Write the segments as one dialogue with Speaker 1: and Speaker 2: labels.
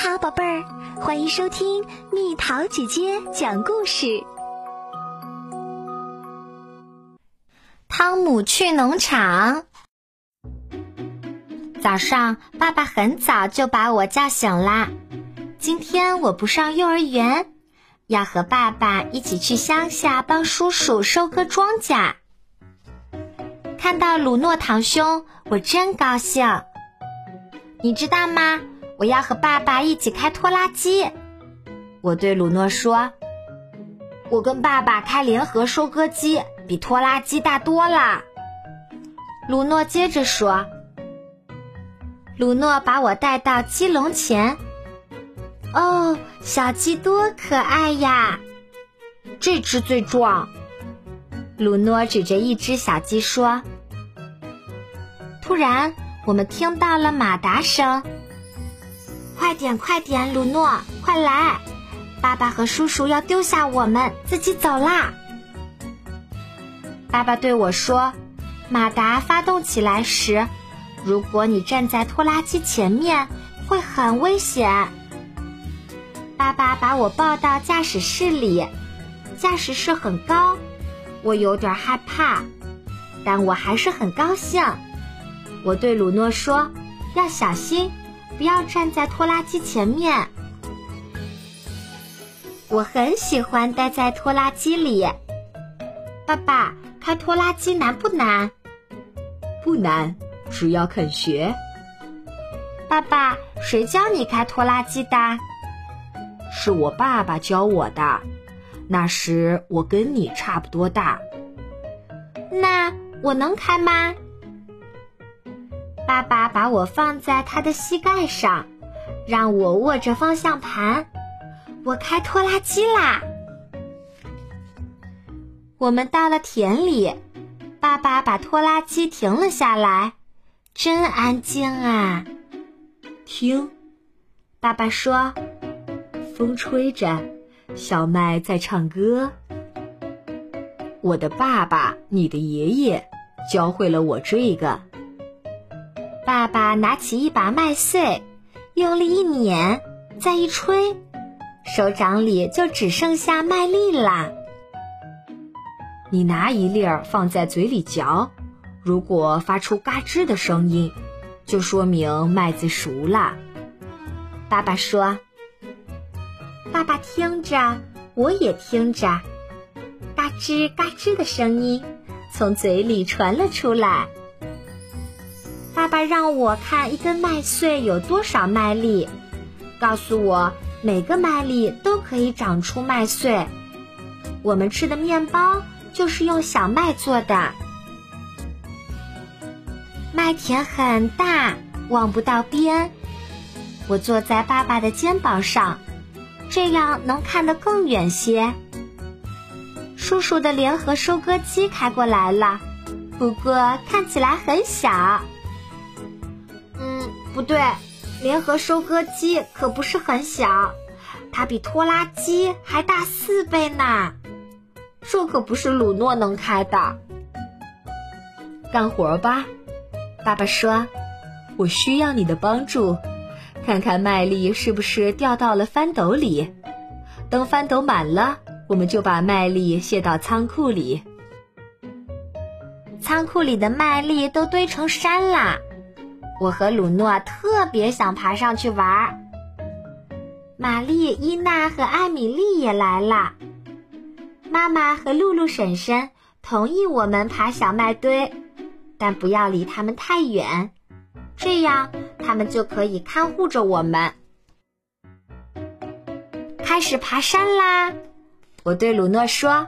Speaker 1: 好，宝贝儿，欢迎收听蜜桃姐姐讲故事。
Speaker 2: 汤姆去农场。早上，爸爸很早就把我叫醒啦。今天我不上幼儿园，要和爸爸一起去乡下帮叔叔收割庄稼。看到鲁诺堂兄，我真高兴。你知道吗？我要和爸爸一起开拖拉机。我对鲁诺说：“我跟爸爸开联合收割机，比拖拉机大多了。”鲁诺接着说：“鲁诺把我带到鸡笼前。哦，小鸡多可爱呀！这只最壮。”鲁诺指着一只小鸡说：“突然，我们听到了马达声。”点，快点，鲁诺，快来！爸爸和叔叔要丢下我们，自己走啦。爸爸对我说：“马达发动起来时，如果你站在拖拉机前面，会很危险。”爸爸把我抱到驾驶室里，驾驶室很高，我有点害怕，但我还是很高兴。我对鲁诺说：“要小心。”不要站在拖拉机前面。我很喜欢待在拖拉机里。爸爸，开拖拉机难不难？
Speaker 3: 不难，只要肯学。
Speaker 2: 爸爸，谁教你开拖拉机的？
Speaker 3: 是我爸爸教我的。那时我跟你差不多大。
Speaker 2: 那我能开吗？爸爸把我放在他的膝盖上，让我握着方向盘。我开拖拉机啦！我们到了田里，爸爸把拖拉机停了下来，真安静啊！
Speaker 3: 听，
Speaker 2: 爸爸说：“
Speaker 3: 风吹着，小麦在唱歌。”我的爸爸，你的爷爷，教会了我这个。
Speaker 2: 爸爸拿起一把麦穗，用力一碾，再一吹，手掌里就只剩下麦粒啦。
Speaker 3: 你拿一粒儿放在嘴里嚼，如果发出嘎吱的声音，就说明麦子熟了。
Speaker 2: 爸爸说：“爸爸听着，我也听着，嘎吱嘎吱的声音从嘴里传了出来。”爸爸让我看一根麦穗有多少麦粒，告诉我每个麦粒都可以长出麦穗。我们吃的面包就是用小麦做的。麦田很大，望不到边。我坐在爸爸的肩膀上，这样能看得更远些。叔叔的联合收割机开过来了，不过看起来很小。不对，联合收割机可不是很小，它比拖拉机还大四倍呢。这可不是鲁诺能开的。
Speaker 3: 干活吧，
Speaker 2: 爸爸说。
Speaker 3: 我需要你的帮助，看看麦粒是不是掉到了翻斗里。等翻斗满了，我们就把麦粒卸到仓库里。
Speaker 2: 仓库里的麦粒都堆成山啦。我和鲁诺特别想爬上去玩儿。玛丽、伊娜和艾米丽也来了。妈妈和露露婶婶同意我们爬小麦堆，但不要离他们太远，这样他们就可以看护着我们。开始爬山啦！我对鲁诺说：“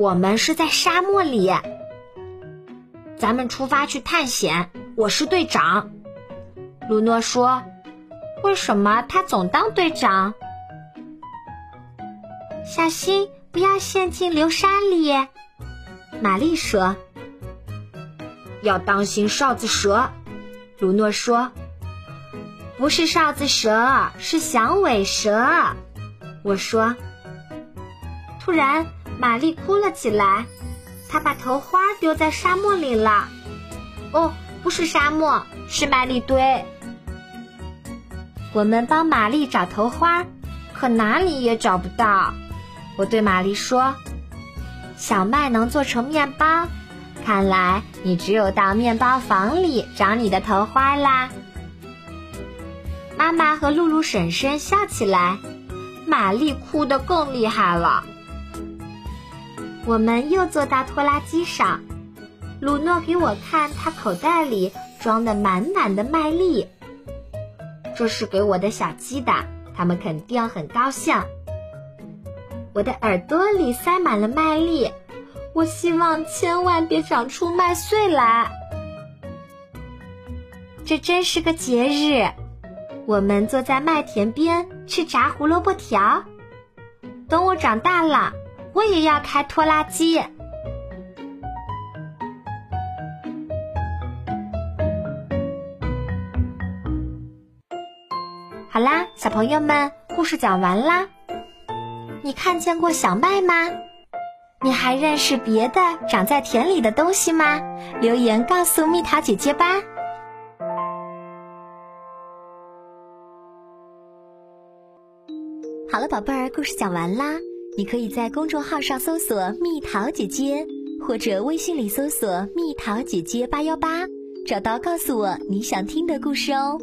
Speaker 2: 我们是在沙漠里，咱们出发去探险。”我是队长，鲁诺说：“为什么他总当队长？”小心不要陷进流沙里，玛丽说：“要当心哨子蛇。”鲁诺说：“不是哨子蛇，是响尾蛇。”我说。突然，玛丽哭了起来，她把头花丢在沙漠里了。哦。不是沙漠，是麦粒堆。我们帮玛丽找头花，可哪里也找不到。我对玛丽说：“小麦能做成面包，看来你只有到面包房里找你的头花啦。”妈妈和露露婶婶笑起来，玛丽哭得更厉害了。我们又坐到拖拉机上，鲁诺给我看他口袋里装的满满的麦粒。这是给我的小鸡的，它们肯定很高兴。我的耳朵里塞满了麦粒，我希望千万别长出麦穗来。这真是个节日。我们坐在麦田边吃炸胡萝卜条。等我长大了，我也要开拖拉机。好啦，小朋友们，故事讲完啦。你看见过小麦吗？你还认识别的长在田里的东西吗？留言告诉蜜桃姐姐吧。
Speaker 1: 好了，宝贝儿，故事讲完啦。你可以在公众号上搜索“蜜桃姐姐”，或者微信里搜索“蜜桃姐姐八幺八”，找到告诉我你想听的故事哦。